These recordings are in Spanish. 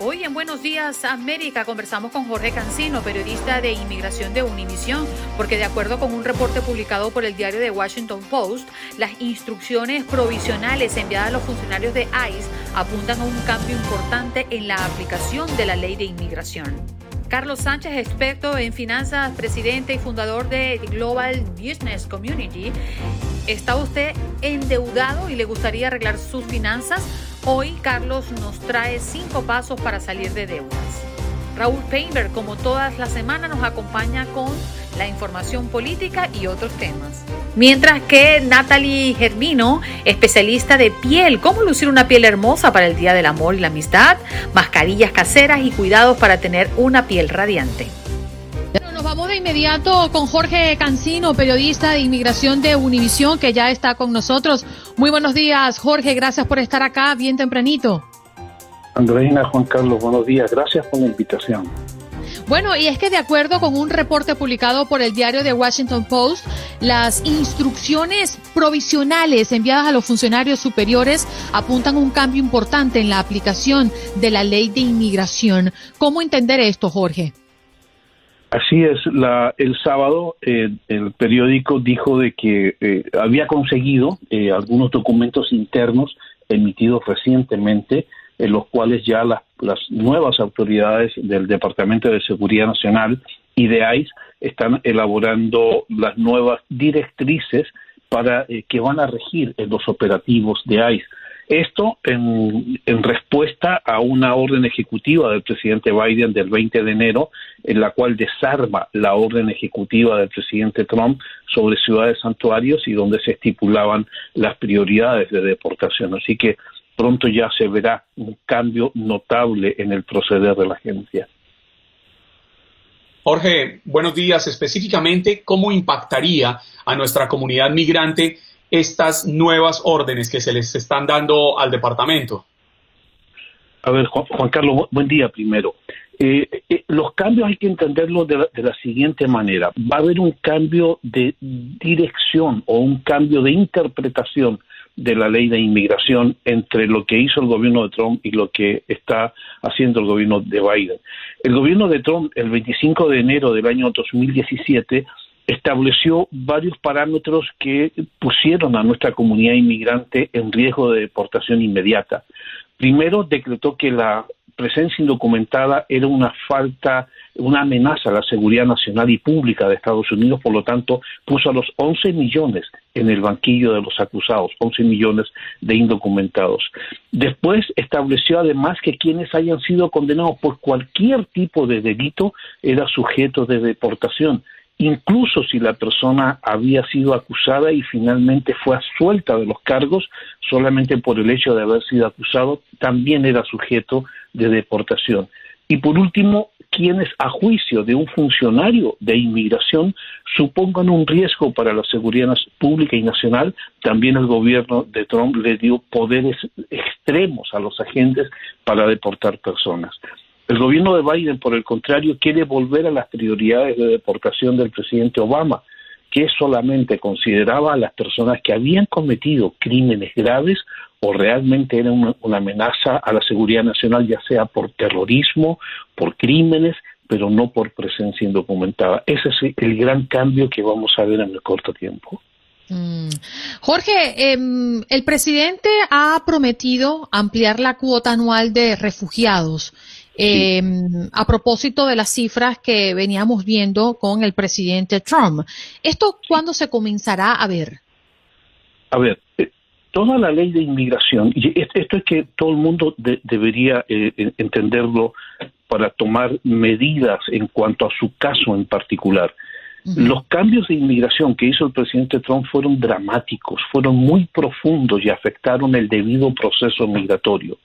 Hoy en Buenos Días América conversamos con Jorge Cancino, periodista de inmigración de Univisión, porque de acuerdo con un reporte publicado por el diario The Washington Post, las instrucciones provisionales enviadas a los funcionarios de ICE apuntan a un cambio importante en la aplicación de la ley de inmigración. Carlos Sánchez, experto en finanzas, presidente y fundador de Global Business Community. ¿Está usted endeudado y le gustaría arreglar sus finanzas? Hoy Carlos nos trae cinco pasos para salir de deudas. Raúl Painter, como todas las semanas, nos acompaña con la información política y otros temas. Mientras que Natalie Germino, especialista de piel, cómo lucir una piel hermosa para el Día del Amor y la Amistad, mascarillas caseras y cuidados para tener una piel radiante. Bueno, nos vamos de inmediato con Jorge Cancino, periodista de inmigración de Univisión, que ya está con nosotros. Muy buenos días, Jorge, gracias por estar acá bien tempranito. Andreina, Juan Carlos, buenos días, gracias por la invitación. Bueno, y es que de acuerdo con un reporte publicado por el diario The Washington Post, las instrucciones provisionales enviadas a los funcionarios superiores apuntan a un cambio importante en la aplicación de la ley de inmigración. ¿Cómo entender esto, Jorge? Así es, la, el sábado eh, el periódico dijo de que eh, había conseguido eh, algunos documentos internos emitidos recientemente en los cuales ya las, nuevas autoridades del Departamento de Seguridad Nacional y de ICE están elaborando las nuevas directrices para eh, que van a regir los operativos de ICE. Esto en, respuesta a una orden ejecutiva del presidente Biden del 20 de enero, en la cual desarma la orden ejecutiva del presidente Trump sobre ciudades santuarios y donde se estipulaban las prioridades de deportación. Así que pronto ya se verá un cambio notable en el proceder de la agencia. Jorge, buenos días. Específicamente, ¿cómo impactaría a nuestra comunidad migrante estas nuevas órdenes que se les están dando al departamento? A ver, Juan, Carlos, buen día primero. Eh, eh, los cambios hay que entenderlos de la, siguiente manera. Va a haber un cambio de dirección o un cambio de interpretación de la ley de inmigración entre lo que hizo el gobierno de Trump y lo que está haciendo el gobierno de Biden. El gobierno de Trump, el 25 de enero del año 2017, estableció varios parámetros que pusieron a nuestra comunidad inmigrante en riesgo de deportación inmediata. Primero, decretó que la presencia indocumentada era una falta una amenaza a la seguridad nacional y pública de Estados Unidos, por lo tanto, puso a los 11 millones en el banquillo de los acusados, 11 millones de indocumentados. Después estableció además que quienes hayan sido condenados por cualquier tipo de delito era sujeto de deportación incluso si la persona había sido acusada y finalmente fue asuelta de los cargos solamente por el hecho de haber sido acusado, también era sujeto de deportación. Y por último, quienes a juicio de un funcionario de inmigración supongan un riesgo para la seguridad pública y nacional, también el gobierno de Trump le dio poderes extremos a los agentes para deportar personas. El gobierno de Biden, por el contrario, quiere volver a las prioridades de deportación del presidente Obama, que solamente consideraba a las personas que habían cometido crímenes graves o realmente eran una, amenaza a la seguridad nacional, ya sea por terrorismo, por crímenes, pero no por presencia indocumentada. Ese es el gran cambio que vamos a ver en el corto tiempo. Mm. Jorge, em, el presidente ha prometido ampliar la cuota anual de refugiados. Em, a propósito de las cifras que veníamos viendo con el presidente Trump. ¿Esto cuándo se comenzará a ver? A ver, eh, toda la ley de inmigración, y esto es que todo el mundo debería eh, entenderlo para tomar medidas en cuanto a su caso en particular. Los cambios de inmigración que hizo el presidente Trump fueron dramáticos, fueron muy profundos y afectaron el debido proceso migratorio.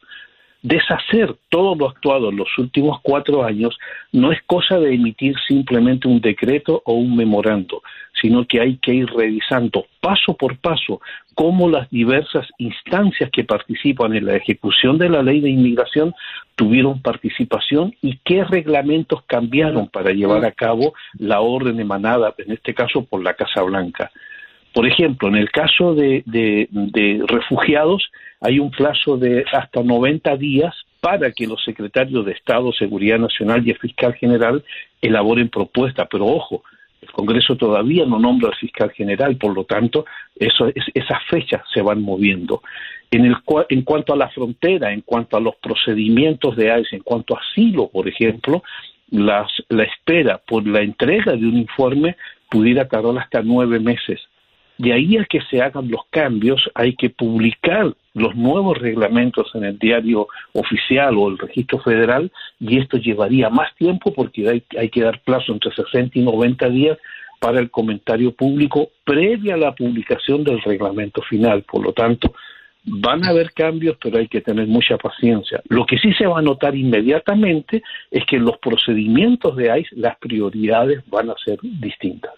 Deshacer todo lo actuado en los últimos cuatro años no es cosa de emitir simplemente un decreto o un memorando, sino que hay que ir revisando paso por paso cómo las diversas instancias que participan en la ejecución de la ley de inmigración tuvieron participación y qué reglamentos cambiaron para llevar a cabo la orden emanada, en este caso por la Casa Blanca. Por ejemplo, en el caso de, refugiados, hay un plazo de hasta 90 días para que los secretarios de Estado, Seguridad Nacional y el fiscal general elaboren propuestas. Pero ojo, el Congreso todavía no nombra al fiscal general, por lo tanto, esas fechas se van moviendo. En, el, en cuanto a la frontera, en cuanto a los procedimientos de ICE, en cuanto a asilo, por ejemplo, las, la espera por la entrega de un informe pudiera tardar hasta nueve meses. De ahí a que se hagan los cambios, hay que publicar los nuevos reglamentos en el diario oficial o el registro federal y esto llevaría más tiempo porque hay, que dar plazo entre 60 y 90 días para el comentario público previa a la publicación del reglamento final. Por lo tanto, van a haber cambios, pero hay que tener mucha paciencia. Lo que sí se va a notar inmediatamente es que en los procedimientos de ICE las prioridades van a ser distintas.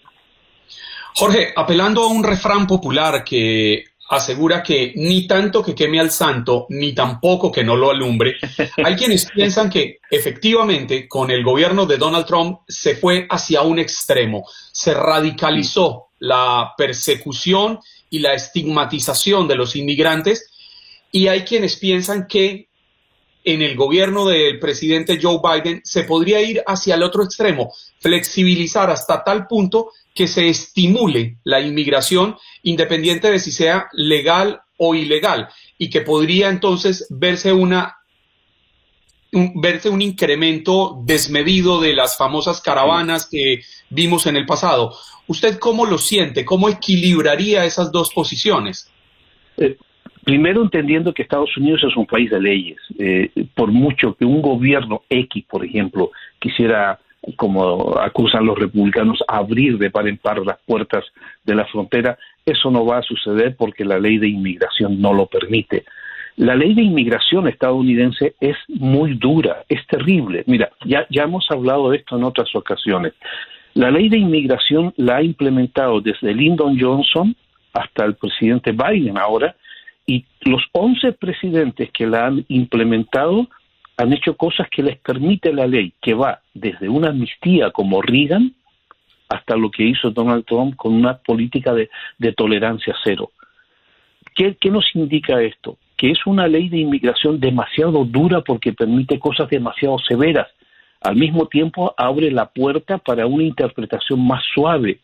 Jorge, apelando a un refrán popular que asegura que ni tanto que queme al santo, ni tampoco que no lo alumbre. Hay quienes piensan que efectivamente con el gobierno de Donald Trump se fue hacia un extremo, se radicalizó la persecución y la estigmatización de los inmigrantes y hay quienes piensan que en el gobierno del presidente Joe Biden se podría ir hacia el otro extremo, flexibilizar hasta tal punto que se estimule la inmigración independiente de si sea legal o ilegal y que podría entonces verse una un, verse un incremento desmedido de las famosas caravanas que vimos en el pasado. ¿Usted cómo lo siente? ¿Cómo equilibraría esas dos posiciones? Eh, primero entendiendo que Estados Unidos es un país de leyes. Eh, por mucho que un gobierno X, por ejemplo, quisiera como acusan los republicanos, abrir de par en par las puertas de la frontera, eso no va a suceder porque la ley de inmigración no lo permite. La ley de inmigración estadounidense es muy dura, es terrible. Mira, ya, ya hemos hablado de esto en otras ocasiones. La ley de inmigración la ha implementado desde Lyndon Johnson hasta el presidente Biden ahora, y los 11 presidentes que la han implementado han hecho cosas que les permite la ley, que va desde una amnistía como Reagan hasta lo que hizo Donald Trump con una política de, tolerancia cero. ¿Qué, ¿Qué nos indica esto? Que es una ley de inmigración demasiado dura porque permite cosas demasiado severas. Al mismo tiempo abre la puerta para una interpretación más suave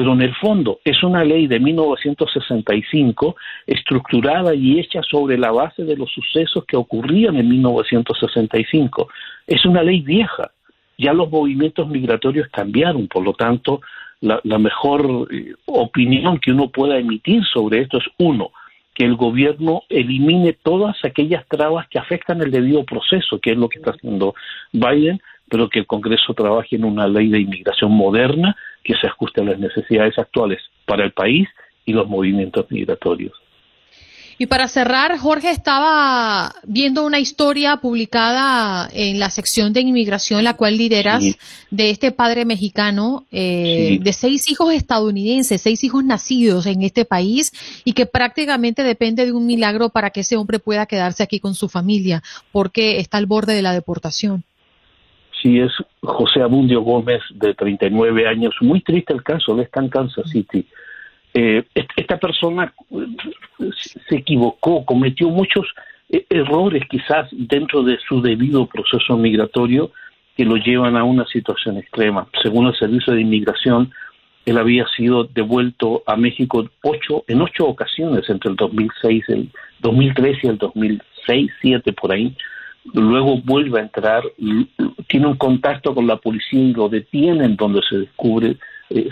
pero en el fondo es una ley de 1965 estructurada y hecha sobre la base de los sucesos que ocurrían en 1965. Es una ley vieja, ya los movimientos migratorios cambiaron, por lo tanto, la, mejor eh, opinión que uno pueda emitir sobre esto es uno, que el gobierno elimine todas aquellas trabas que afectan el debido proceso, que es lo que está haciendo Biden, pero que el Congreso trabaje en una ley de inmigración moderna que se ajuste a las necesidades actuales para el país y los movimientos migratorios. Y para cerrar, Jorge estaba viendo una historia publicada en la sección de inmigración, la cual lideras, de este padre mexicano eh, de seis hijos estadounidenses, seis hijos nacidos en este país y que prácticamente depende de un milagro para que ese hombre pueda quedarse aquí con su familia, porque está al borde de la deportación si es José Abundio Gómez, de 39 años. Muy triste el caso, él está en Kansas City. Eh, esta persona eh, se equivocó, cometió muchos eh, errores quizás dentro de su debido proceso migratorio que lo llevan a una situación extrema. Según el Servicio de Inmigración, él había sido devuelto a México ocho, en ocho ocasiones entre el 2006, el 2003 y el 2006, 2007 por ahí luego vuelve a entrar, tiene un contacto con la policía y lo detienen donde se descubre eh,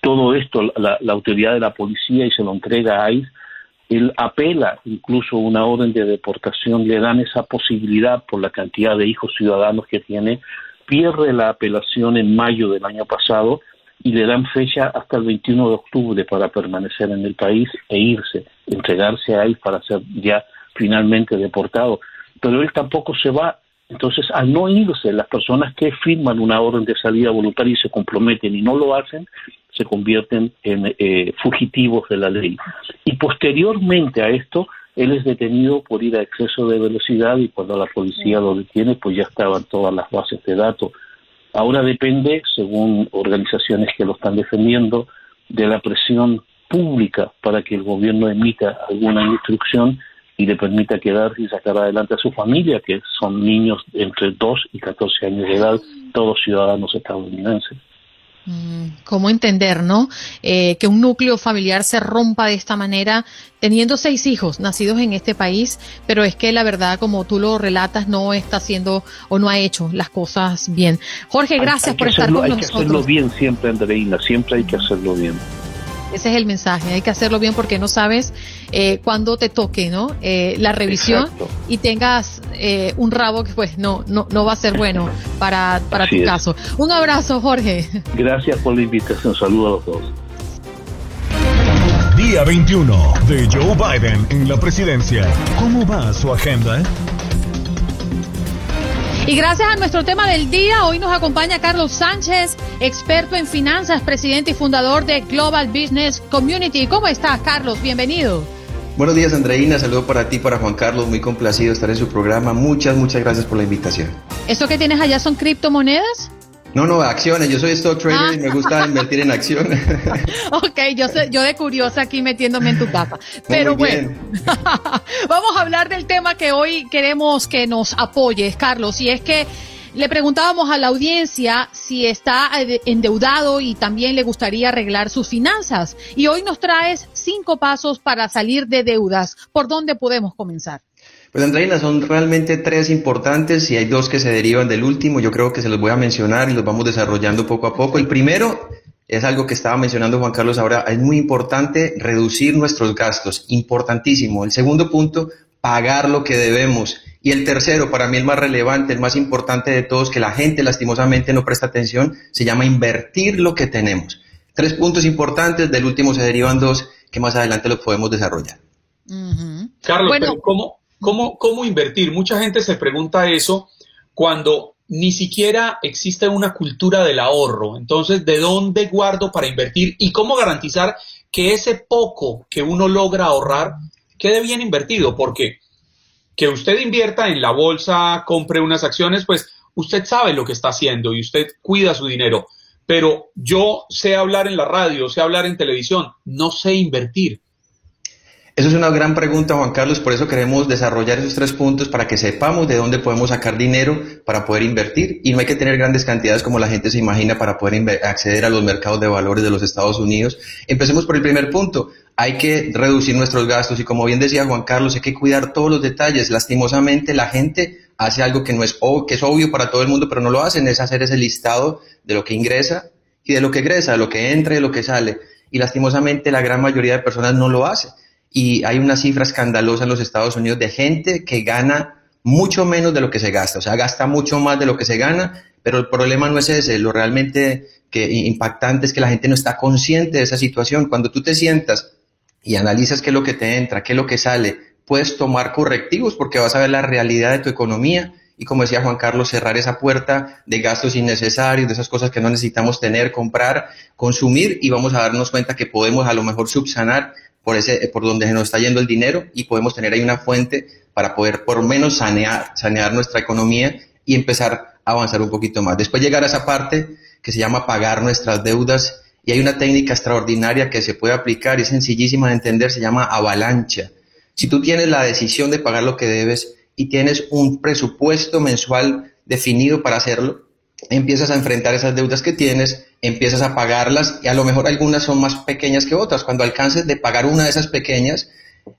todo esto, la, autoridad de la policía y se lo entrega a ICE. Él apela incluso una orden de deportación, le dan esa posibilidad por la cantidad de hijos ciudadanos que tiene, pierde la apelación en mayo del año pasado y le dan fecha hasta el 21 de octubre para permanecer en el país e irse, entregarse a ICE para ser ya finalmente deportado pero él tampoco se va. Entonces, al no irse, las personas que firman una orden de salida voluntaria y se comprometen y no lo hacen, se convierten en eh, fugitivos de la ley. Y posteriormente a esto, él es detenido por ir a exceso de velocidad y cuando la policía lo detiene, pues ya estaban todas las bases de datos. Ahora depende, según organizaciones que lo están defendiendo, de la presión pública para que el gobierno emita alguna instrucción y le permita quedarse y sacar adelante a su familia, que son niños entre 2 y 14 años de edad, todos ciudadanos estadounidenses. Mm, ¿Cómo entender, no? Eh, que un núcleo familiar se rompa de esta manera, teniendo seis hijos nacidos en este país, pero es que la verdad, como tú lo relatas, no está haciendo o no ha hecho las cosas bien. Jorge, gracias por estar con nosotros. Hay que hacerlo bien siempre, Andreina, siempre hay que hacerlo bien. Ese es el mensaje, hay que hacerlo bien porque no sabes eh, cuándo te toque ¿no? Eh, la revisión y tengas eh, un rabo que pues no, no, no va a ser bueno para, para tu caso. Un abrazo, Jorge. Gracias por la invitación, saludos a todos. Día 21 de Joe Biden en la presidencia. ¿Cómo va su agenda? Y gracias a nuestro tema del día, hoy nos acompaña Carlos Sánchez, experto en finanzas, presidente y fundador de Global Business Community. ¿Cómo estás, Carlos? Bienvenido. Buenos días, Andreina. Saludo para ti, para Juan Carlos. Muy complacido estar en su programa. Muchas, muchas gracias por la invitación. ¿Eso que tienes allá son criptomonedas? No, no, acciones. Yo soy stock trader y me gusta ah. invertir en acciones. ok, yo, sé, yo de curiosa aquí metiéndome en tu capa. Pero bueno, vamos a hablar del tema que hoy queremos que nos apoyes, Carlos, y es que le preguntábamos a la audiencia si está endeudado y también le gustaría arreglar sus finanzas. Y hoy nos traes cinco pasos para salir de deudas. ¿Por dónde podemos comenzar? Pues Andreina, son realmente tres importantes y hay dos que se derivan del último. Yo creo que se los voy a mencionar y los vamos desarrollando poco a poco. El primero es algo que estaba mencionando Juan Carlos ahora. Es muy importante reducir nuestros gastos. Importantísimo. El segundo punto, pagar lo que debemos. Y el tercero, para mí el más relevante, el más importante de todos, que la gente lastimosamente no presta atención, se llama invertir lo que tenemos. Tres puntos importantes, del último se derivan dos que más adelante los podemos desarrollar. Carlos, ¿cómo, ¿Cómo, ¿Cómo invertir? Mucha gente se pregunta eso cuando ni siquiera existe una cultura del ahorro. Entonces, ¿de dónde guardo para invertir? ¿Y cómo garantizar que ese poco que uno logra ahorrar quede bien invertido? Porque que usted invierta en la bolsa, compre unas acciones, pues usted sabe lo que está haciendo y usted cuida su dinero. Pero yo sé hablar en la radio, sé hablar en televisión, no sé invertir. Eso es una gran pregunta, Juan Carlos, por eso queremos desarrollar esos tres puntos para que sepamos de dónde podemos sacar dinero para poder invertir y no hay que tener grandes cantidades como la gente se imagina para poder acceder a los mercados de valores de los Estados Unidos. Empecemos por el primer punto. Hay que reducir nuestros gastos y como bien decía Juan Carlos, hay que cuidar todos los detalles. Lastimosamente la gente hace algo que no es, que es obvio para todo el mundo, pero no lo hacen, es hacer ese listado de lo que ingresa y de lo que egresa, de lo que entra y de lo que sale. Y lastimosamente la gran mayoría de personas no lo hace y hay una cifra escandalosa en los Estados Unidos de gente que gana mucho menos de lo que se gasta, o sea, gasta mucho más de lo que se gana, pero el problema no es ese, lo realmente que impactante es que la gente no está consciente de esa situación. Cuando tú te sientas y analizas qué es lo que te entra, qué es lo que sale, puedes tomar correctivos porque vas a ver la realidad de tu economía y como decía Juan Carlos, cerrar esa puerta de gastos innecesarios, de esas cosas que no necesitamos tener, comprar, consumir y vamos a darnos cuenta que podemos a lo mejor subsanar por, ese, por donde se nos está yendo el dinero y podemos tener ahí una fuente para poder por menos sanear, sanear nuestra economía y empezar a avanzar un poquito más. Después llegar a esa parte que se llama pagar nuestras deudas y hay una técnica extraordinaria que se puede aplicar y es sencillísima de entender, se llama avalancha. Si tú tienes la decisión de pagar lo que debes y tienes un presupuesto mensual definido para hacerlo, empiezas a enfrentar esas deudas que tienes, empiezas a pagarlas y a lo mejor algunas son más pequeñas que otras. Cuando alcances de pagar una de esas pequeñas,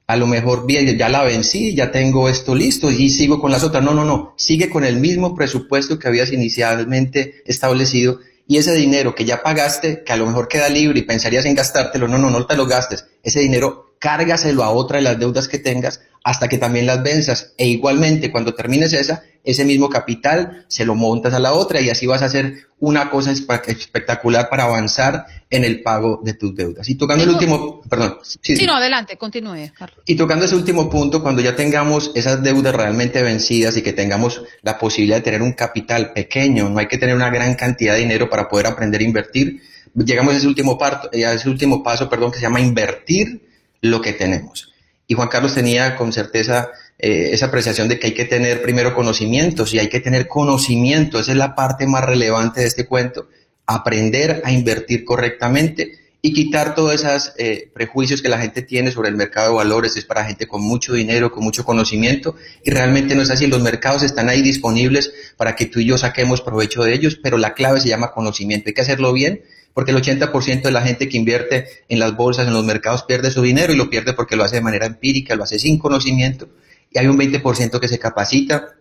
a lo mejor bien, ya la vencí, ya tengo esto listo y sigo con las otras. No, no, no, sigue con el mismo presupuesto que habías inicialmente establecido y ese dinero que ya pagaste, que a lo mejor queda libre y pensarías en gastártelo, no, no, no te lo gastes. Ese dinero cárgaselo a otra de las deudas que tengas hasta que también las venzas. E igualmente, cuando termines esa, ese mismo capital se lo montas a la otra y así vas a hacer una cosa espectacular para avanzar en el pago de tus deudas. Y tocando el último, perdón. Sí, no, adelante, continúe, Carlos. Y tocando ese último punto, cuando ya tengamos esas deudas realmente vencidas y que tengamos la posibilidad de tener un capital pequeño, no hay que tener una gran cantidad de dinero para poder aprender a invertir, llegamos a ese último, parto, a ese último paso, perdón, que se llama invertir lo que tenemos. Y Juan Carlos tenía con certeza eh, esa apreciación de que hay que tener primero conocimientos y hay que tener conocimiento, esa es la parte más relevante de este cuento, aprender a invertir correctamente y quitar todos esos eh, prejuicios que la gente tiene sobre el mercado de valores, es para gente con mucho dinero, con mucho conocimiento, y realmente no es así, los mercados están ahí disponibles para que tú y yo saquemos provecho de ellos, pero la clave se llama conocimiento, hay que hacerlo bien porque el 80% de la gente que invierte en las bolsas, en los mercados, pierde su dinero y lo pierde porque lo hace de manera empírica, lo hace sin conocimiento. Y hay un 20% que se capacita,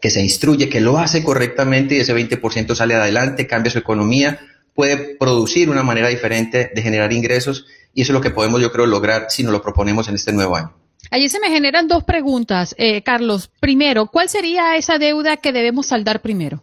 que se instruye, que lo hace correctamente y ese 20% sale adelante, cambia su economía, puede producir una manera diferente de generar ingresos y eso es lo que podemos, yo creo, lograr si nos lo proponemos en este nuevo año. Allí se me generan dos preguntas, eh, Carlos. Primero, ¿cuál sería esa deuda que debemos saldar primero?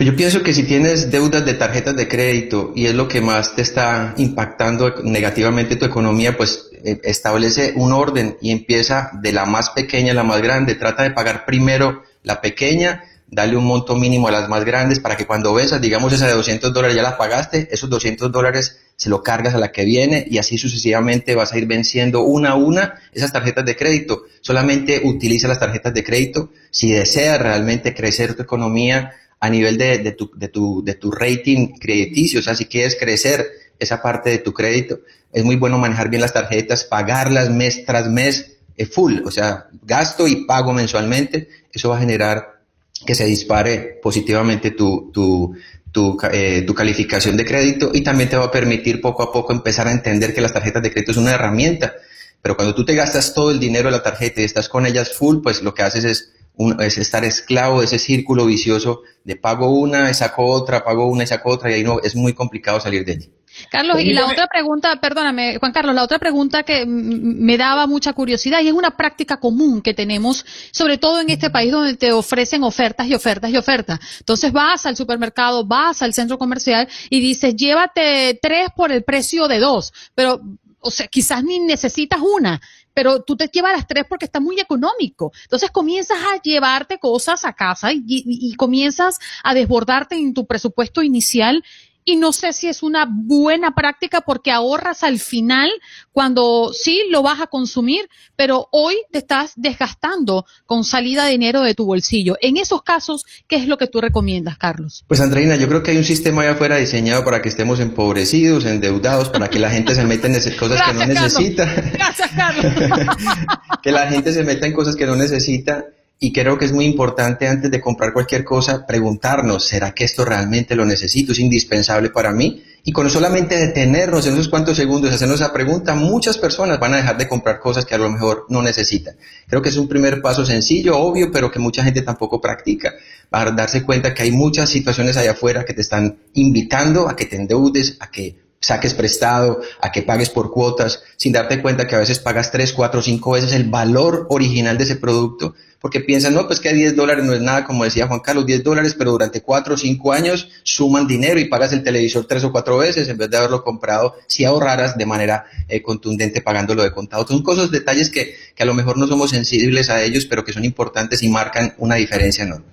Pues yo pienso que si tienes deudas de tarjetas de crédito y es lo que más te está impactando negativamente tu economía, pues eh, establece un orden y empieza de la más pequeña a la más grande. Trata de pagar primero la pequeña, dale un monto mínimo a las más grandes para que cuando ves, digamos esa de 200 dólares ya la pagaste, esos 200 dólares se lo cargas a la que viene y así sucesivamente vas a ir venciendo una a una esas tarjetas de crédito. Solamente utiliza las tarjetas de crédito si deseas realmente crecer tu economía a nivel de, de, tu, de, tu, de tu rating crediticio, o sea, si quieres crecer esa parte de tu crédito, es muy bueno manejar bien las tarjetas, pagarlas mes tras mes, eh, full, o sea, gasto y pago mensualmente, eso va a generar que se dispare positivamente tu, tu, tu, eh, tu, calificación de crédito y también te va a permitir poco a poco empezar a entender que las tarjetas de crédito es una herramienta. Pero cuando tú te gastas todo el dinero de la tarjeta y estás con ellas full, pues lo que haces es es estar esclavo de ese círculo vicioso de pago una, saco otra, pago una y saco otra, y ahí no, es muy complicado salir de allí. Carlos, y la otra pregunta, perdóname, Juan Carlos, la otra pregunta que me daba mucha curiosidad y es una práctica común que tenemos, sobre todo en este país donde te ofrecen ofertas y ofertas y ofertas. Entonces vas al supermercado, vas al centro comercial y dices, llévate tres por el precio de dos, pero o sea, quizás ni necesitas una, pero tú te llevas las tres porque está muy económico. Entonces comienzas a llevarte cosas a casa y, y comienzas a desbordarte en tu presupuesto inicial y no sé si es una buena práctica porque ahorras al final cuando sí lo vas a consumir, pero hoy te estás desgastando con salida de dinero de tu bolsillo. En esos casos, ¿qué es lo que tú recomiendas, Carlos? Pues Andreina, yo creo que hay un sistema allá afuera diseñado para que estemos empobrecidos, endeudados, para que la gente se meta en cosas que no necesita. Gracias, Carlos. que la gente se meta en cosas que no necesita y creo que es muy importante antes de comprar cualquier cosa preguntarnos, ¿será que esto realmente lo necesito? ¿Es indispensable para mí? Y con solamente detenernos en esos cuantos segundos, hacernos esa pregunta, muchas personas van a dejar de comprar cosas que a lo mejor no necesitan. Creo que es un primer paso sencillo, obvio, pero que mucha gente tampoco practica. Para darse cuenta que hay muchas situaciones allá afuera que te están invitando a que te endeudes, a que saques prestado, a que pagues por cuotas, sin darte cuenta que a veces pagas tres, cuatro, cinco veces el valor original de ese producto, porque piensan, no, pues que 10 dólares no es nada, como decía Juan Carlos, 10 dólares, pero durante cuatro o cinco años suman dinero y pagas el televisor tres o cuatro veces en vez de haberlo comprado si ahorraras de manera eh, contundente pagándolo de contado. Son cosas, detalles que, que a lo mejor no somos sensibles a ellos, pero que son importantes y marcan una diferencia enorme.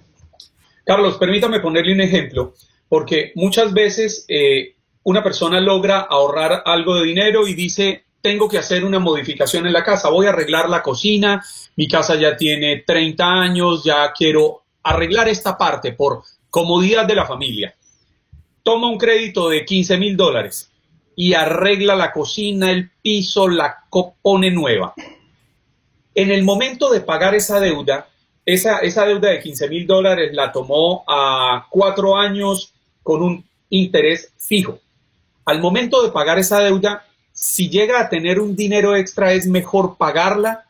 Carlos, permítame ponerle un ejemplo, porque muchas veces eh, una persona logra ahorrar algo de dinero y dice, tengo que hacer una modificación en la casa, voy a arreglar la cocina, mi casa ya tiene 30 años, ya quiero arreglar esta parte por comodidad de la familia. Toma un crédito de 15 mil dólares y arregla la cocina, el piso, la pone nueva. En el momento de pagar esa deuda, esa, esa deuda de 15 mil dólares la tomó a cuatro años con un interés fijo. Al momento de pagar esa deuda, si llega a tener un dinero extra, es mejor pagarla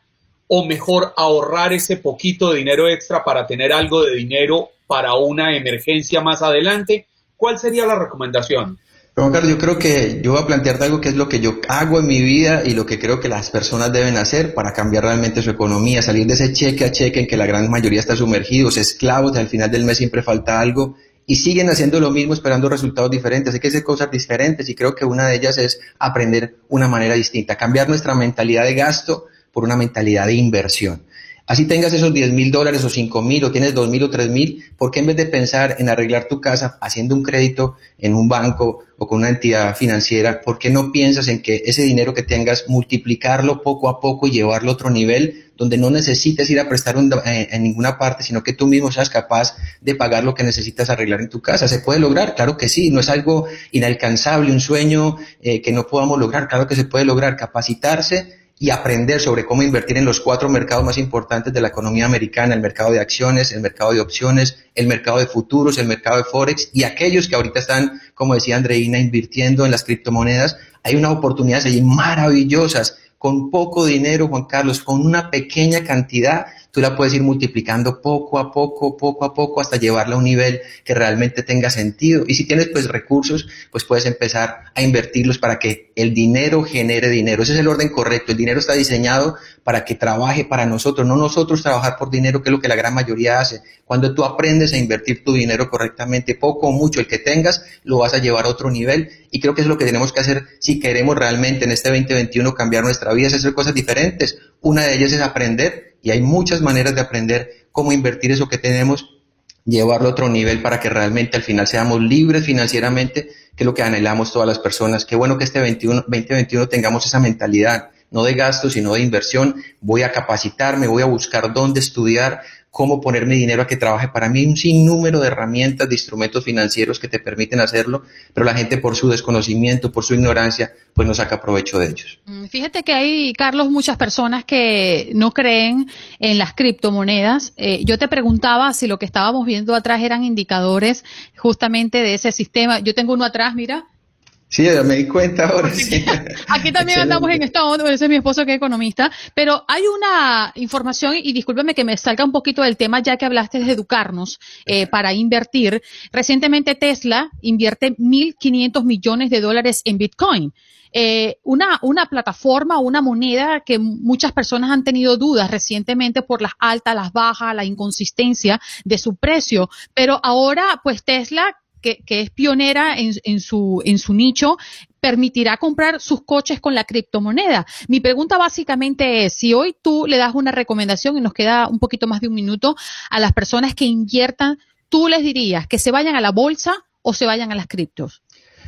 o mejor ahorrar ese poquito de dinero extra para tener algo de dinero para una emergencia más adelante. ¿Cuál sería la recomendación? Yo creo que yo voy a plantearte algo que es lo que yo hago en mi vida y lo que creo que las personas deben hacer para cambiar realmente su economía, salir de ese cheque a cheque en que la gran mayoría está sumergidos, esclavos, al final del mes siempre falta algo y siguen haciendo lo mismo esperando resultados diferentes. Hay que hacer cosas diferentes y creo que una de ellas es aprender una manera distinta, cambiar nuestra mentalidad de gasto por una mentalidad de inversión. Así tengas esos 10 mil dólares o 5 mil o tienes 2 mil o 3 mil, ¿por qué en vez de pensar en arreglar tu casa haciendo un crédito en un banco o con una entidad financiera, ¿por qué no piensas en que ese dinero que tengas multiplicarlo poco a poco y llevarlo a otro nivel donde no necesites ir a prestar eh, en, ninguna parte, sino que tú mismo seas capaz de pagar lo que necesitas arreglar en tu casa? ¿Se puede lograr? Claro que sí, no es algo inalcanzable, un sueño eh, que no podamos lograr, claro que se puede lograr, capacitarse y aprender sobre cómo invertir en los cuatro mercados más importantes de la economía americana, el mercado de acciones, el mercado de opciones, el mercado de futuros, el mercado de forex y aquellos que ahorita están, como decía Andreina, invirtiendo en las criptomonedas. Hay unas oportunidades ahí maravillosas con poco dinero, Juan Carlos, con una pequeña cantidad tú la puedes ir multiplicando poco a poco, poco a poco, hasta llevarla a un nivel que realmente tenga sentido. Y si tienes pues recursos, pues puedes empezar a invertirlos para que el dinero genere dinero. Ese es el orden correcto. El dinero está diseñado para que trabaje para nosotros, no nosotros trabajar por dinero, que es lo que la gran mayoría hace. Cuando tú aprendes a invertir tu dinero correctamente, poco o mucho el que tengas, lo vas a llevar a otro nivel. Y creo que es lo que tenemos que hacer si queremos realmente en este 2021 cambiar nuestra vida, es hacer cosas diferentes. Una de ellas es aprender y hay muchas maneras de aprender cómo invertir eso que tenemos, llevarlo a otro nivel para que realmente al final seamos libres financieramente, que es lo que anhelamos todas las personas. Qué bueno que este 21, 2021 tengamos esa mentalidad, no de gasto, sino de inversión. Voy a capacitarme, voy a buscar dónde estudiar, cómo poner mi dinero a que trabaje. Para mí un sinnúmero de herramientas, de instrumentos financieros que te permiten hacerlo, pero la gente por su desconocimiento, por su ignorancia, pues no saca provecho de ellos. Mm, fíjate que hay, Carlos, muchas personas que no creen en las criptomonedas. Eh, yo te preguntaba si lo que estábamos viendo atrás eran indicadores justamente de ese sistema. Yo tengo uno atrás, mira, Sí, me di cuenta ahora. Sí. Aquí también andamos en esta onda, ese es mi esposo que es economista, pero hay una información, y discúlpeme que me salga un poquito del tema, ya que hablaste de educarnos eh, para invertir. Recientemente Tesla invierte 1.500 millones de dólares en Bitcoin. Eh, una, una plataforma, una moneda que muchas personas han tenido dudas recientemente por las altas, las bajas, la inconsistencia de su precio, pero ahora pues Tesla que, es pionera en, su, en su nicho, permitirá comprar sus coches con la criptomoneda. Mi pregunta básicamente es, si hoy tú le das una recomendación, y nos queda un poquito más de un minuto, a las personas que inviertan, tú les dirías que se vayan a la bolsa o se vayan a las criptos.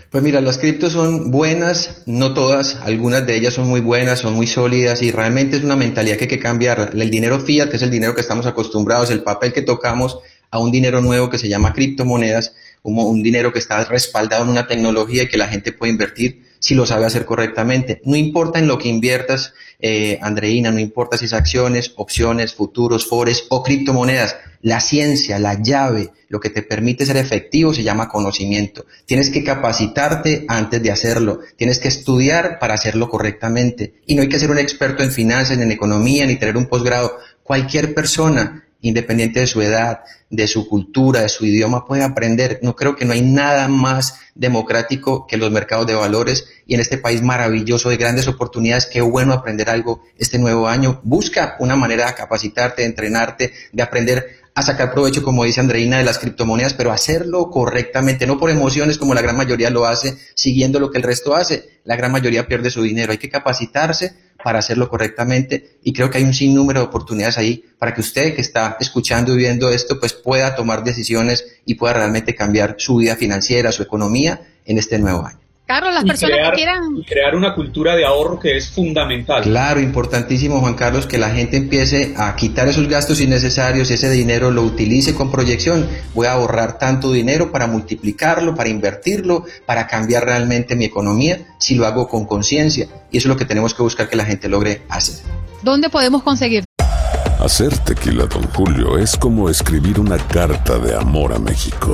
Pues mira, las criptos son buenas, no todas, algunas de ellas son muy buenas, son muy sólidas y realmente es una mentalidad que hay que cambiar. El dinero fiat, que es el dinero que estamos acostumbrados, el papel que tocamos, a un dinero nuevo que se llama criptomonedas, un dinero que está respaldado en una tecnología que la gente puede invertir si lo sabe hacer correctamente. No importa en lo que inviertas, eh, Andreina, no importa si es acciones, opciones, futuros, forex o criptomonedas. La ciencia, la llave, lo que te permite ser efectivo se llama conocimiento. Tienes que capacitarte antes de hacerlo. Tienes que estudiar para hacerlo correctamente. Y no hay que ser un experto en finanzas, ni en economía, ni tener un posgrado. Cualquier persona independiente de su edad, de su cultura, de su idioma, puede aprender. No creo que no hay nada más democrático que los mercados de valores y en este país maravilloso de grandes oportunidades, qué bueno aprender algo este nuevo año. Busca una manera de capacitarte, de entrenarte, de aprender a sacar provecho, como dice Andreina, de las criptomonedas, pero hacerlo correctamente, no por emociones como la gran mayoría lo hace, siguiendo lo que el resto hace. La gran mayoría pierde su dinero. Hay que capacitarse para hacerlo correctamente y creo que hay un sinnúmero de oportunidades ahí para que usted que está escuchando y viendo esto pues pueda tomar decisiones y pueda realmente cambiar su vida financiera, su economía en este nuevo año. Carlos, las personas crear, que quieran... crear una cultura de ahorro que es fundamental. Claro, importantísimo, Juan Carlos, que la gente empiece a quitar esos gastos innecesarios y ese dinero lo utilice con proyección. Voy a ahorrar tanto dinero para multiplicarlo, para invertirlo, para cambiar realmente mi economía, si lo hago con conciencia. Y eso es lo que tenemos que buscar que la gente logre hacer. ¿Dónde podemos conseguir? Hacer tequila, don Julio, es como escribir una carta de amor a México.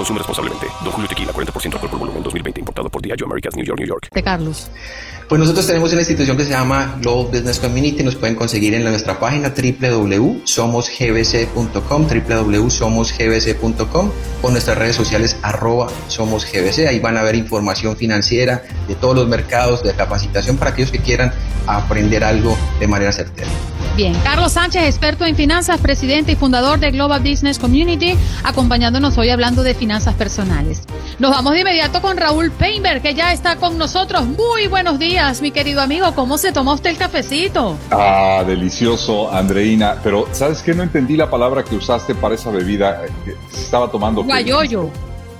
Consume responsablemente. Don Julio Tequila, 40% alcohol por volumen, 2020. Importado por Diageo Americas, New York, New York. De Carlos. Pues nosotros tenemos una institución que se llama Global Business Community. Nos pueden conseguir en nuestra página www.somosgbc.com, www.somosgbc.com o nuestras redes sociales arroba somosgbc. Ahí van a ver información financiera de todos los mercados, de capacitación para aquellos que quieran aprender algo de manera certera. Bien, Carlos Sánchez, experto en finanzas, presidente y fundador de Global Business Community, acompañándonos hoy hablando de finanzas personales. Nos vamos de inmediato con Raúl Peinberg, que ya está con nosotros. Muy buenos días, mi querido amigo. ¿Cómo se tomó usted el cafecito? Ah, delicioso, Andreina. Pero, ¿sabes qué? No entendí la palabra que usaste para esa bebida eh, que estaba tomando. Guayoyo.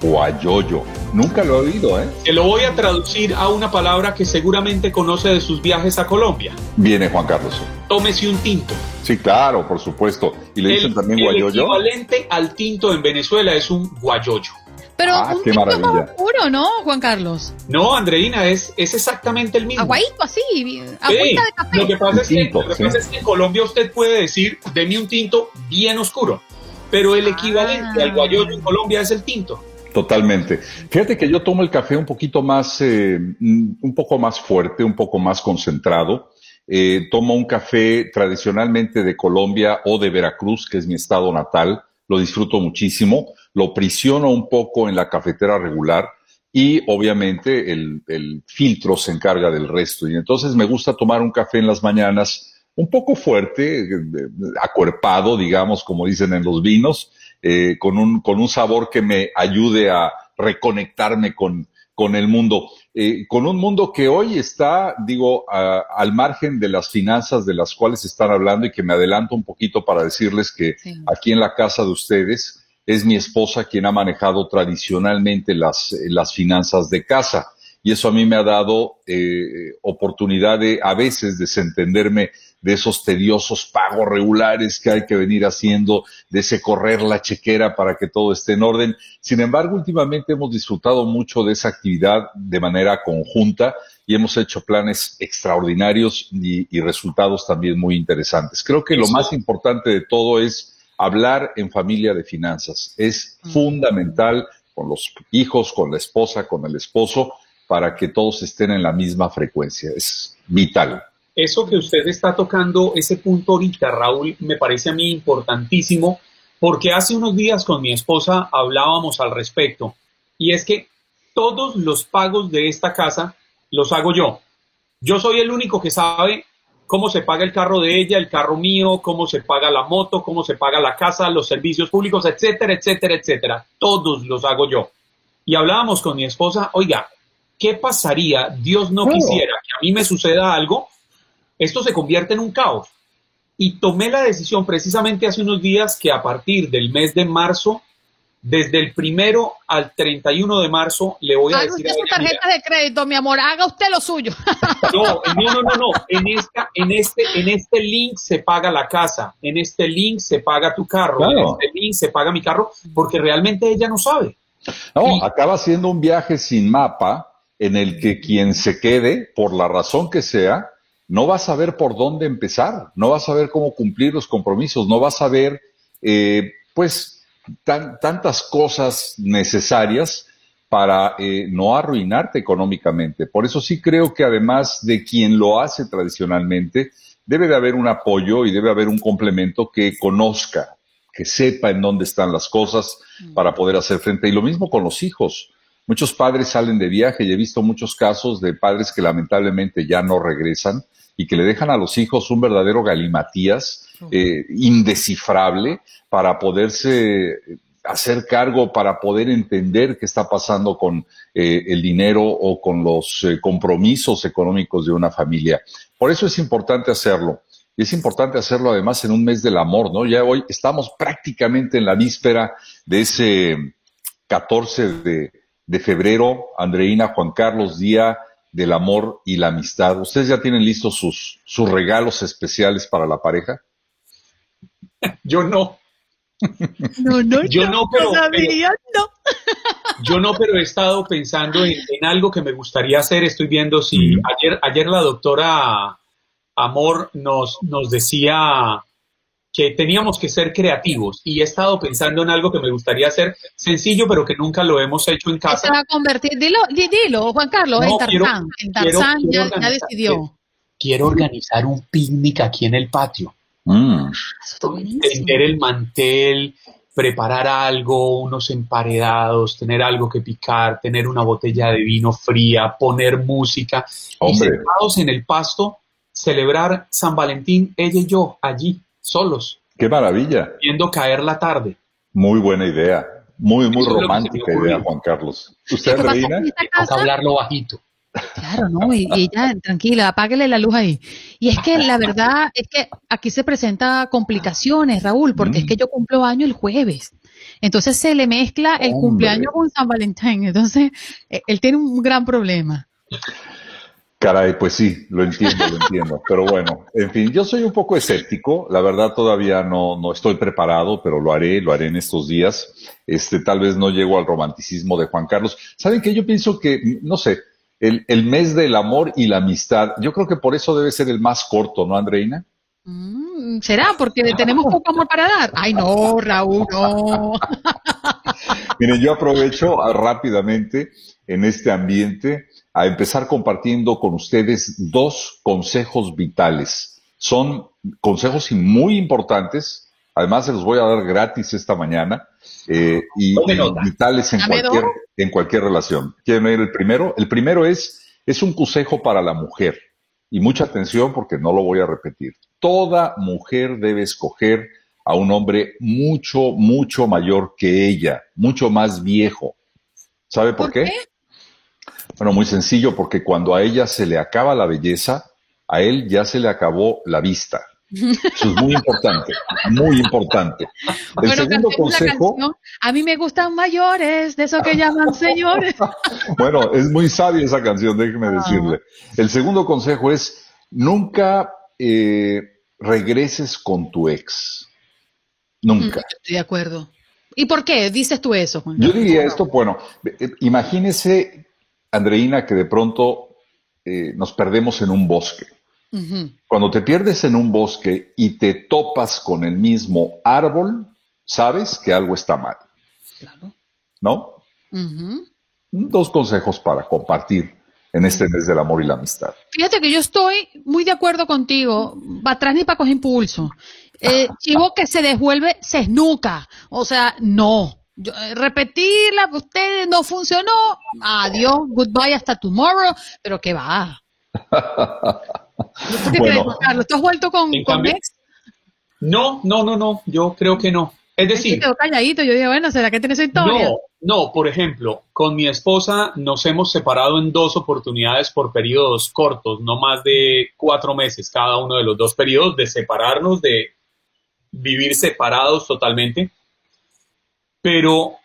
Guayoyo. Nunca lo he oído, ¿eh? Te lo voy a traducir a una palabra que seguramente conoce de sus viajes a Colombia. Viene Juan Carlos. Tómese un tinto. Sí, claro, por supuesto. Y le dicen El, también el guayoyo. equivalente al tinto en Venezuela es un guayoyo. Pero Ah, un qué tinto más maravilla. oscuro, ¿no, Juan Carlos? No, Andreina, es, es exactamente el mismo. Aguadito así, Sí, de café. Lo que pasa, es que, lo que sí. pasa es que en Colombia usted puede decir, deme un tinto bien oscuro, pero el equivalente Ah. al guayoyo en Colombia es el tinto. Totalmente. Fíjate que yo tomo el café un poquito más, eh, mm, un poco más fuerte, un poco más concentrado. Eh, tomo un café tradicionalmente de Colombia o de Veracruz, que es mi estado natal. Lo disfruto muchísimo. Lo prisiono un poco en la cafetera regular y obviamente el, el filtro se encarga del resto. Y entonces me gusta tomar un café en las mañanas un poco fuerte, eh, acuerpado, digamos, como dicen en los vinos, eh, con, un, con un sabor que me ayude a reconectarme con, con el mundo. Eh, con un mundo que hoy está, digo, a- al margen de las finanzas de las cuales están hablando y que me adelanto un poquito para decirles que Sí. aquí en la casa de ustedes es mi esposa quien ha manejado tradicionalmente las, las finanzas de casa. Y eso a mí me ha dado eh, oportunidad de a veces desentenderme de esos tediosos pagos regulares que hay que venir haciendo, de ese correr la chequera para que todo esté en orden. Sin embargo, últimamente hemos disfrutado mucho de esa actividad de manera conjunta y hemos hecho planes extraordinarios y, y resultados también muy interesantes. Creo que lo Eso- más importante de todo es hablar en familia de finanzas. Es fundamental con los hijos, con la esposa, con el esposo, para que todos estén en la misma frecuencia. Es vital. Eso que usted está tocando, ese punto ahorita, Raúl, me parece a mí importantísimo, porque hace unos días con mi esposa hablábamos al respecto, y es que todos los pagos de esta casa los hago yo. Yo soy el único que sabe cómo se paga el carro de ella, el carro mío, cómo se paga la moto, cómo se paga la casa, los servicios públicos, etcétera, etcétera, etcétera. Todos los hago yo. Y hablábamos con mi esposa, oiga, ¿qué pasaría? Dios no quisiera que a mí me suceda algo esto se convierte en un caos. Y tomé la decisión precisamente hace unos días que a partir del mes de marzo, desde el primero al 31 de marzo, le voy a Haga decir usted a su tarjeta de crédito, mi amor. Haga usted lo suyo. no, no, no, no, no, en, esta, en, este, en este link se paga la casa, en este link se paga tu carro, en este link se paga mi carro, porque realmente ella no sabe. No, Y- acaba siendo un viaje sin mapa en el que quien se quede, por la razón que sea, no va a saber por dónde empezar, no va a saber cómo cumplir los compromisos, no va a saber, eh, pues, tan- tantas cosas necesarias para eh, no arruinarte económicamente. Por eso sí creo que además de quien lo hace tradicionalmente, debe de haber un apoyo y debe haber un complemento que conozca, que sepa en dónde están las cosas para poder hacer frente. Y lo mismo con los hijos. Muchos padres salen de viaje y he visto muchos casos de padres que lamentablemente ya no regresan y que le dejan a los hijos un verdadero galimatías eh, indescifrable para poderse hacer cargo, para poder entender qué está pasando con eh, el dinero o con los eh, compromisos económicos de una familia. Por eso es importante hacerlo. Y es importante hacerlo además en un mes del amor, ¿no? Ya hoy estamos prácticamente en la víspera de ese 14 de, de febrero, Andreina, Juan Carlos, Día del Amor y la Amistad. ¿Ustedes ya tienen listos sus, sus regalos especiales para la pareja? Yo no, No, no, Yo no, pero- todavía no. yo no, pero he estado pensando en, en algo que me gustaría hacer. Estoy viendo si ayer, ayer la doctora Amor nos, nos decía que teníamos que ser creativos y he estado pensando en algo que me gustaría hacer sencillo, pero que nunca lo hemos hecho en casa. Se va a convertir, dilo, di- dilo, Juan Carlos, en No, Tarzán. quiero- en Tarzán quiero ya, decidió. Quiero organizar un picnic aquí en el patio. Mm. Tender el mantel, preparar algo, unos emparedados, tener algo que picar, tener una botella de vino fría, poner música y Hombre. sentados en el pasto, celebrar San Valentín, ella y yo, allí, solos, Qué maravilla. viendo caer la tarde. Muy buena idea. Muy, muy Eso romántica idea, Juan Carlos. ¿Usted, Reina? Toca casa- hablarlo bajito. Claro, ¿no? Y, y ya, tranquila, apáguele la luz ahí. Y es que la verdad es que aquí se presenta complicaciones, Raúl, porque es Mm. que yo cumplo año el jueves. Entonces se le mezcla el Hombre. cumpleaños con San Valentín. Entonces, eh, él tiene un gran problema. Caray, pues sí, lo entiendo, lo entiendo. Pero bueno, en fin, yo soy un poco escéptico. La verdad todavía no, no estoy preparado, pero lo haré, lo haré en estos días. Este, tal vez no llego al romanticismo de Juan Carlos. ¿Saben qué? Yo pienso que, no sé, el, el mes del amor y la amistad, yo creo que por eso debe ser el más corto, ¿no, Andreina? Mm, ¿Será? Porque tenemos poco amor para dar. Ay, no, Raúl, no. Miren, yo aprovecho ah, rápidamente en este ambiente a empezar compartiendo con ustedes dos consejos vitales. Son consejos muy importantes, además se los voy a dar gratis esta mañana eh, y, vitales en cualquier, en cualquier relación. ¿Quieren ver el primero? El primero es, es un consejo para la mujer. Y mucha atención porque no lo voy a repetir. Toda mujer debe escoger a un hombre mucho, mucho mayor que ella, mucho más viejo. ¿Sabe por, ¿Por qué? qué? Bueno, muy sencillo, porque cuando a ella se le acaba la belleza, a él ya se le acabó la vista. Eso es muy importante, muy importante. El Bueno, segundo consejo, canción. A mí me gustan mayores, de esos que llaman señores. bueno, es muy sabia esa canción, déjeme Ah. decirle. El segundo consejo es, nunca eh, regreses con tu ex. Nunca. Estoy de acuerdo. ¿Y por qué dices tú eso, Juan? Yo diría esto, bueno, eh, imagínese, Andreina, que de pronto eh, nos perdemos en un bosque. Cuando te pierdes en un bosque y te topas con el mismo árbol, sabes que algo está mal, Claro. ¿no? Dos consejos para compartir en este mes del amor y la amistad. Fíjate que yo estoy muy de acuerdo contigo. Va atrás ni para coger impulso. Eh, chivo que se devuelve, se esnuca. O sea, no. Yo, eh, repetirla, ustedes no funcionó. Adiós, goodbye, hasta tomorrow. Pero qué va. ¿Tú qué Bueno. crees, Juan Carlos? ¿Tú has vuelto con, con cambio- ex? No, no, no, no, yo creo que no. Es decir, quedó calladito. Yo dije, bueno, ¿será que tiene esa historia? No, no, por ejemplo, con mi esposa nos hemos separado en dos oportunidades por periodos cortos, no más de cuatro meses cada uno de los dos periodos, de separarnos, de vivir separados totalmente. Pero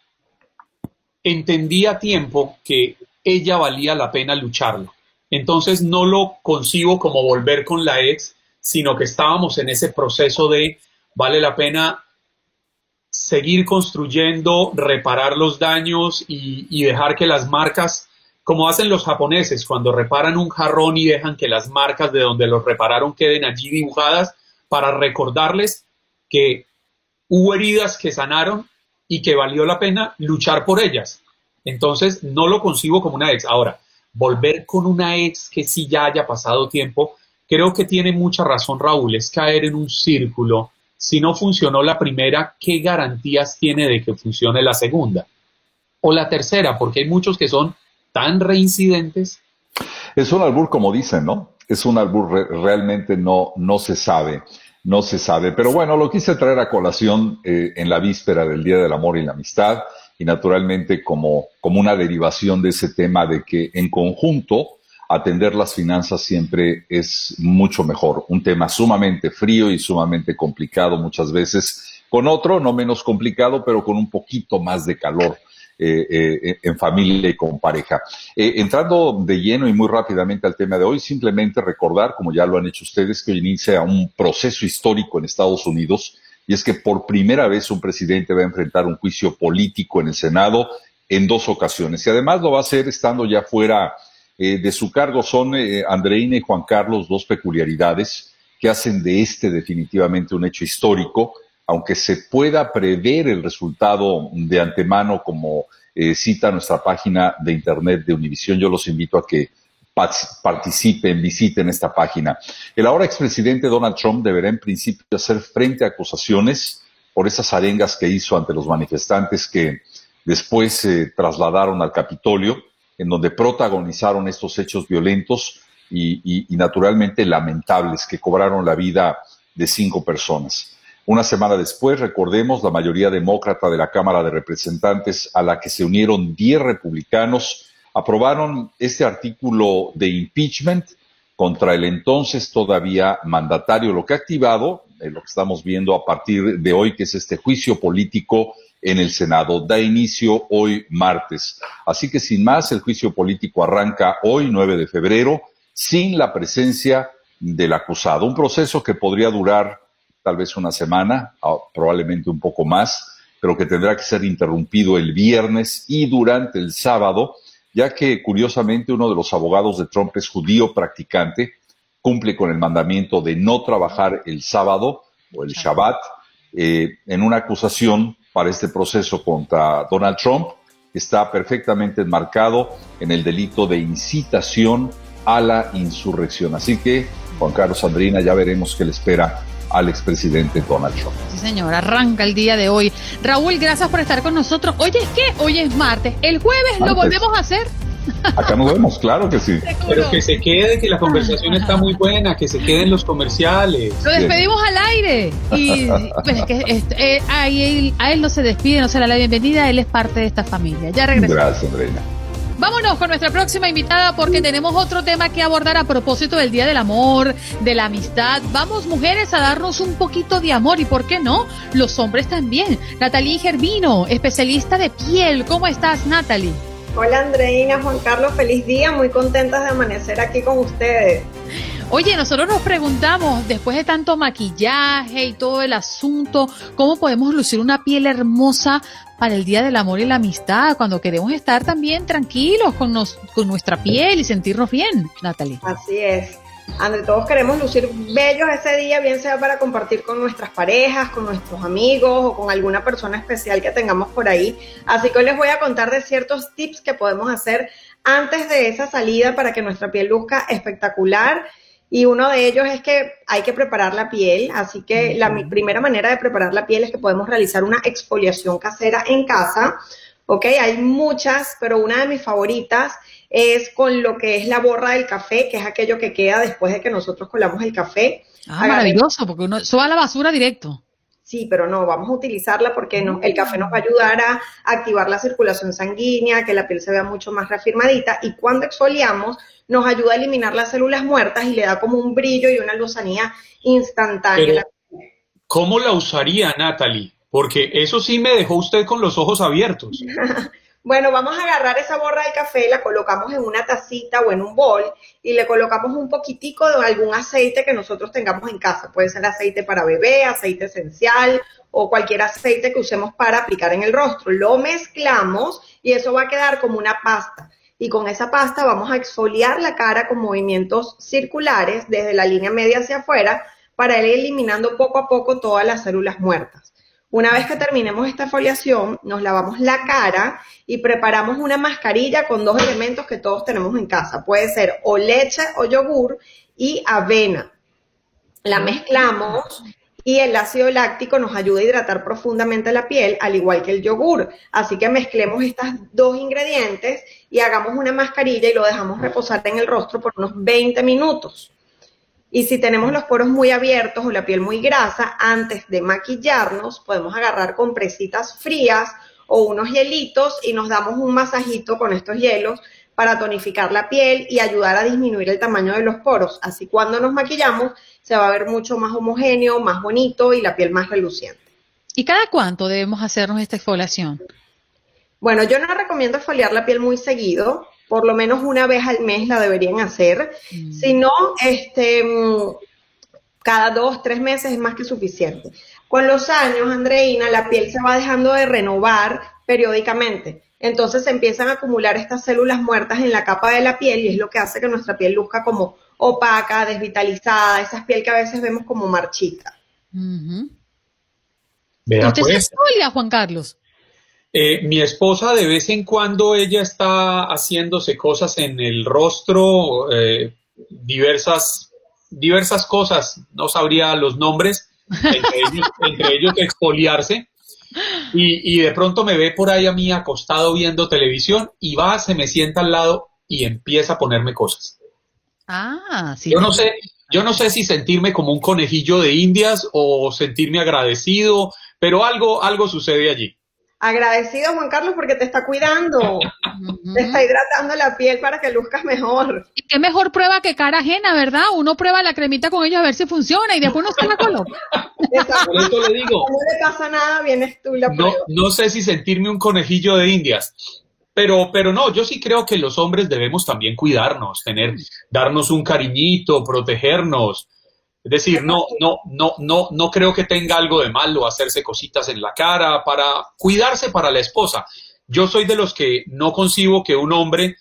entendí a tiempo que ella valía la pena lucharlo. Entonces no lo concibo como volver con la ex, sino que estábamos en ese proceso de vale la pena seguir construyendo, reparar los daños y, y dejar que las marcas, como hacen los japoneses, cuando reparan un jarrón y dejan que las marcas de donde los repararon queden allí dibujadas para recordarles que hubo heridas que sanaron y que valió la pena luchar por ellas. Entonces, no lo concibo como una ex. Ahora, volver con una ex que sí ya haya pasado tiempo, creo que tiene mucha razón Raúl, es caer en un círculo. Si no funcionó la primera, ¿qué garantías tiene de que funcione la segunda? O la tercera, porque hay muchos que son tan reincidentes. Es un albur, como dicen, ¿no? Es un albur, re- realmente no, no se sabe, no se sabe. Pero bueno, lo quise traer a colación eh, en la víspera del Día del Amor y la Amistad y naturalmente como, como una derivación de ese tema de que en conjunto atender las finanzas siempre es mucho mejor. Un tema sumamente frío y sumamente complicado muchas veces, con otro no menos complicado, pero con un poquito más de calor. Eh, eh, en familia y con pareja. Eh, entrando de lleno y muy rápidamente al tema de hoy, simplemente recordar, como ya lo han hecho ustedes, que hoy inicia un proceso histórico en Estados Unidos y es que por primera vez un presidente va a enfrentar un juicio político en el Senado en dos ocasiones y además lo va a hacer estando ya fuera eh, de su cargo. Son Andreina y Juan Carlos dos peculiaridades que hacen de este definitivamente un hecho histórico, aunque se pueda prever el resultado de antemano como eh, cita nuestra página de internet de Univisión, yo los invito a que participen, visiten esta página. El ahora expresidente Donald Trump deberá en principio hacer frente a acusaciones por esas arengas que hizo ante los manifestantes que después se trasladaron al Capitolio, en donde protagonizaron estos hechos violentos y, naturalmente lamentables que cobraron la vida de cinco personas. Una semana después, recordemos, la mayoría demócrata de la Cámara de Representantes, a la que se unieron diez republicanos, aprobaron este artículo de impeachment contra el entonces todavía mandatario, lo que ha activado, eh, lo que estamos viendo a partir de hoy, que es este juicio político en el Senado. Da inicio hoy martes. Así que sin más, el juicio político arranca hoy, 9 de febrero, sin la presencia del acusado. Un proceso que podría durar tal vez una semana, probablemente un poco más, pero que tendrá que ser interrumpido el viernes y durante el sábado ya que curiosamente uno de los abogados de Trump es judío practicante, cumple con el mandamiento de no trabajar el sábado o el Shabbat eh, en una acusación para este proceso contra Donald Trump está perfectamente enmarcado en el delito de incitación a la insurrección. Así que, Juan Carlos Sandrina, ya veremos qué le espera al expresidente Donald Trump. Sí, señor, arranca el día de hoy. Raúl, gracias por estar con nosotros. Oye, es que hoy es martes. El jueves lo volvemos a hacer. Acá nos vemos, claro que sí. Pero que se quede, que la conversación está muy buena, que se queden los comerciales. Lo despedimos al aire. Y pues, que, este, eh, a, él, a él no se despide, no se le da la bienvenida, él es parte de esta familia. Ya regresamos. Gracias, Reina. Vámonos con nuestra próxima invitada porque tenemos otro tema que abordar a propósito del Día del Amor, de la amistad. Vamos, mujeres, a darnos un poquito de amor y, ¿por qué no? Los hombres también. Natalie Gervino, especialista de piel. ¿Cómo estás, Natalie? Hola, Andreina, Juan Carlos, feliz día. Muy contentas de amanecer aquí con ustedes. Oye, nosotros nos preguntamos, después de tanto maquillaje y todo el asunto, ¿cómo podemos lucir una piel hermosa para el Día del Amor y la Amistad, cuando queremos estar también tranquilos con, con nuestra piel y sentirnos bien, Natalie? Así es. André, todos queremos lucir bellos ese día, bien sea para compartir con nuestras parejas, con nuestros amigos o con alguna persona especial que tengamos por ahí. Así que hoy les voy a contar de ciertos tips que podemos hacer antes de esa salida para que nuestra piel luzca espectacular y uno de ellos es que hay que preparar la piel, así que la primera manera de preparar la piel es que podemos realizar una exfoliación casera en casa. Ok, hay muchas, pero una de mis favoritas es con lo que es la borra del café, que es aquello que queda después de que nosotros colamos el café. Ah, maravilloso, porque uno, eso va a la basura directo. Sí, pero no, vamos a utilizarla porque no, el café nos va a ayudar a activar la circulación sanguínea, que la piel se vea mucho más reafirmadita y cuando exfoliamos nos ayuda a eliminar las células muertas y le da como un brillo y una lozanía instantánea. ¿Cómo la usaría Natalie? Porque eso sí me dejó usted con los ojos abiertos. Bueno, vamos a agarrar esa borra de café, la colocamos en una tacita o en un bol y le colocamos un poquitico de algún aceite que nosotros tengamos en casa. Puede ser aceite para bebé, aceite esencial o cualquier aceite que usemos para aplicar en el rostro. Lo mezclamos y eso va a quedar como una pasta. Y con esa pasta vamos a exfoliar la cara con movimientos circulares desde la línea media hacia afuera para ir eliminando poco a poco todas las células muertas. Una vez que terminemos esta foliación, nos lavamos la cara y preparamos una mascarilla con dos elementos que todos tenemos en casa. Puede ser o leche o yogur y avena. La mezclamos y el ácido láctico nos ayuda a hidratar profundamente la piel, al igual que el yogur. Así que mezclemos estos dos ingredientes y hagamos una mascarilla y lo dejamos reposar en el rostro por unos 20 minutos. Y si tenemos los poros muy abiertos o la piel muy grasa, antes de maquillarnos, podemos agarrar compresitas frías o unos hielitos y nos damos un masajito con estos hielos para tonificar la piel y ayudar a disminuir el tamaño de los poros. Así cuando nos maquillamos se va a ver mucho más homogéneo, más bonito y la piel más reluciente. ¿Y cada cuánto debemos hacernos esta exfoliación? Bueno, yo no recomiendo exfoliar la piel muy seguido, por lo menos una vez al mes la deberían hacer. Mm. Si no, este, cada dos, tres meses es más que suficiente. Con los años, Andreina, la piel se va dejando de renovar periódicamente. Entonces se empiezan a acumular estas células muertas en la capa de la piel y es lo que hace que nuestra piel luzca como opaca, desvitalizada, esa piel que a veces vemos como marchita. ¿Usted pues, se exfolia, Juan Carlos? Eh, mi esposa de vez en cuando ella está haciéndose cosas en el rostro, eh, diversas, diversas cosas, no sabría los nombres, entre ellos, entre ellos. Y, y de pronto me ve por ahí a mí acostado viendo televisión y va, se me sienta al lado y empieza a ponerme cosas. Ah, sí. Yo no sé, yo no sé si sentirme como un conejillo de indias o sentirme agradecido, pero algo, algo sucede allí. Agradecido, Juan Carlos, porque te está cuidando, te está hidratando la piel para que luzcas mejor. Y qué mejor prueba que cara ajena, ¿verdad? Uno prueba la cremita con ellos a ver si funciona y después uno se la coloca. Exacto. Por eso le digo, No le pasa nada, vienes tú y la no, pruebas. no sé si sentirme un conejillo de indias. Pero, pero no, yo sí creo que los hombres debemos también cuidarnos, tener, darnos un cariñito, protegernos. Es decir, no, no, no, no, no creo que tenga algo de malo hacerse cositas en la cara para cuidarse para la esposa. Yo soy de los que no concibo que un hombre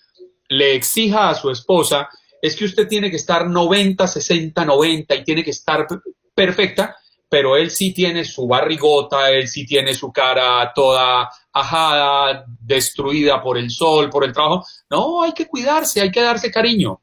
le exija a su esposa es que usted tiene que estar 90, 60, 90 y tiene que estar perfecta, pero él sí tiene su barrigota, él sí tiene su cara toda ajada, destruida por el sol, por el trabajo. No, hay que cuidarse, hay que darse cariño.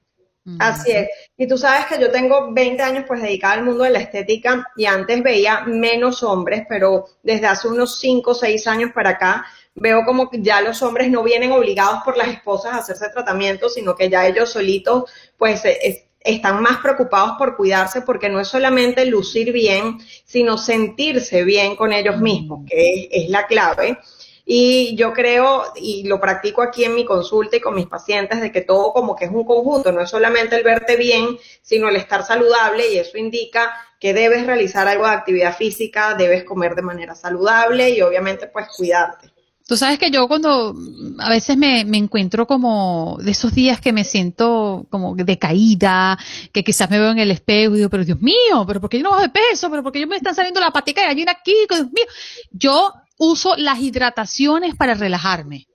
Así es. Y tú sabes que yo tengo 20 años pues dedicada al mundo de la estética y antes veía menos hombres, pero desde hace unos 5 o 6 años para acá veo como que ya los hombres no vienen obligados por las esposas a hacerse tratamientos, sino que ya ellos solitos pues eh, es- están más preocupados por cuidarse porque no es solamente lucir bien, sino sentirse bien con ellos mismos, que es, es la clave. Y yo creo, y lo practico aquí en mi consulta y con mis pacientes, de que todo como que es un conjunto, no es solamente el verte bien, sino el estar saludable y eso indica que debes realizar algo de actividad física, debes comer de manera saludable y obviamente pues cuidarte. Tú sabes que yo cuando a veces me, me encuentro como de esos días que me siento como decaída, que quizás me veo en el espejo y digo, pero Dios mío, pero ¿por qué yo no bajo de peso? ¿Pero por qué yo me están saliendo la patica de gallina aquí? Dios mío. Yo uso las hidrataciones para relajarme.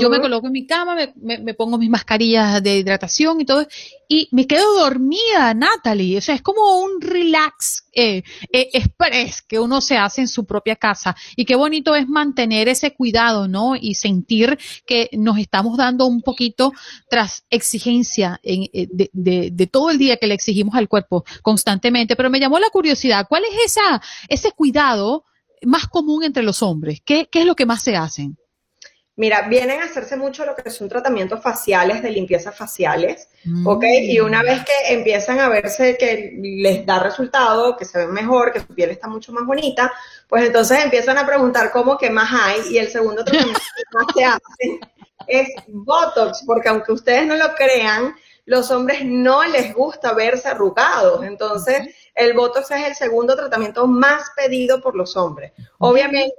Yo me coloco en mi cama, me, me- me pongo mis mascarillas de hidratación y todo, y me quedo dormida, Natalie. O sea, es como un relax eh, eh, express que uno se hace en su propia casa. Y qué bonito es mantener ese cuidado, ¿no? Y sentir que nos estamos dando un poquito tras exigencia en, eh, de, de- de todo el día que le exigimos al cuerpo constantemente. Pero me llamó la curiosidad, ¿cuál es esa, ese cuidado más común entre los hombres? ¿Qué, qué es lo que más se hacen? Mira, vienen a hacerse mucho lo que son tratamientos faciales, de limpieza faciales, Mm. ¿ok? Y una vez que empiezan a verse que les da resultado, que se ven mejor, que su piel está mucho más bonita, pues entonces empiezan a preguntar cómo que más hay y el segundo tratamiento que más se hace es Botox, porque aunque ustedes no lo crean, los hombres no les gusta verse arrugados, entonces el Botox es el segundo tratamiento más pedido por los hombres. Obviamente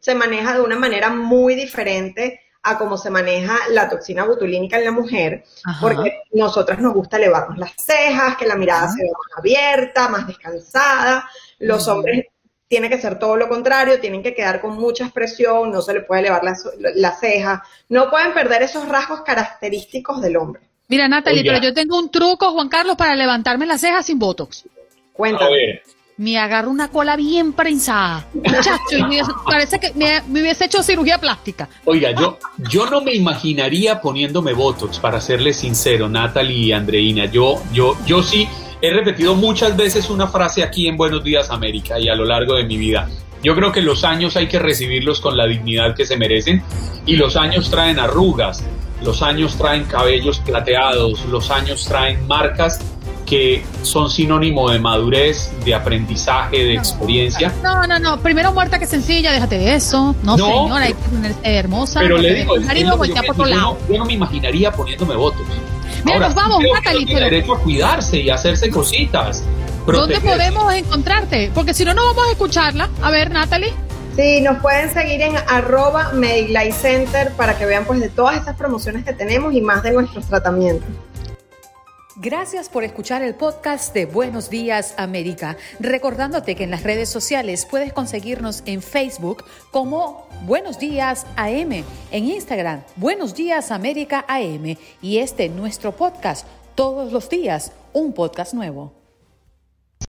se maneja de una manera muy diferente a cómo se maneja la toxina botulínica en la mujer, Ajá. porque nosotras nos gusta elevarnos las cejas, que la mirada se vea más abierta, más descansada. Los hombres tiene que ser todo lo contrario, tienen que quedar con mucha expresión, no se le puede elevar las la ceja, no pueden perder esos rasgos característicos del hombre. Mira, Natalie, Oiga. pero yo tengo un truco, Juan Carlos, para levantarme las cejas sin botox. A Cuéntame. ver, Me agarro una cola bien prensada. Muchacho, y me hubiese- parece que me, me hubiese hecho cirugía plástica. oiga, yo, yo no me imaginaría poniéndome Botox, para serles sincero, Natalie y Andreina. Yo, yo, yo sí he repetido muchas veces una frase aquí en Buenos Días América y a lo largo de mi vida. Yo creo que los años hay que recibirlos con la dignidad que se merecen y los años traen arrugas, los años traen cabellos plateados, los años traen marcas que son sinónimo de madurez, de aprendizaje, de experiencia. No, no, no. Primero muerta que sencilla, déjate de eso. No, No. señora, hay que ponerse hermosa. Pero no le digo, yo yo no, yo no me imaginaría poniéndome votos. Mira, nos vamos, creo Natalie, tiene pero- derecho a cuidarse y a hacerse cositas. ¿Dónde protegerse. podemos encontrarte? Porque si no, no vamos a escucharla. A ver, Natalie. Sí, nos pueden seguir en arroba Center para que vean pues de todas estas promociones que tenemos y más de nuestros tratamientos. Gracias por escuchar el podcast de Buenos Días América. Recordándote que en las redes sociales puedes conseguirnos en Facebook como Buenos Días AM, en Instagram Buenos Días América AM y este nuestro podcast Todos los días, un podcast nuevo.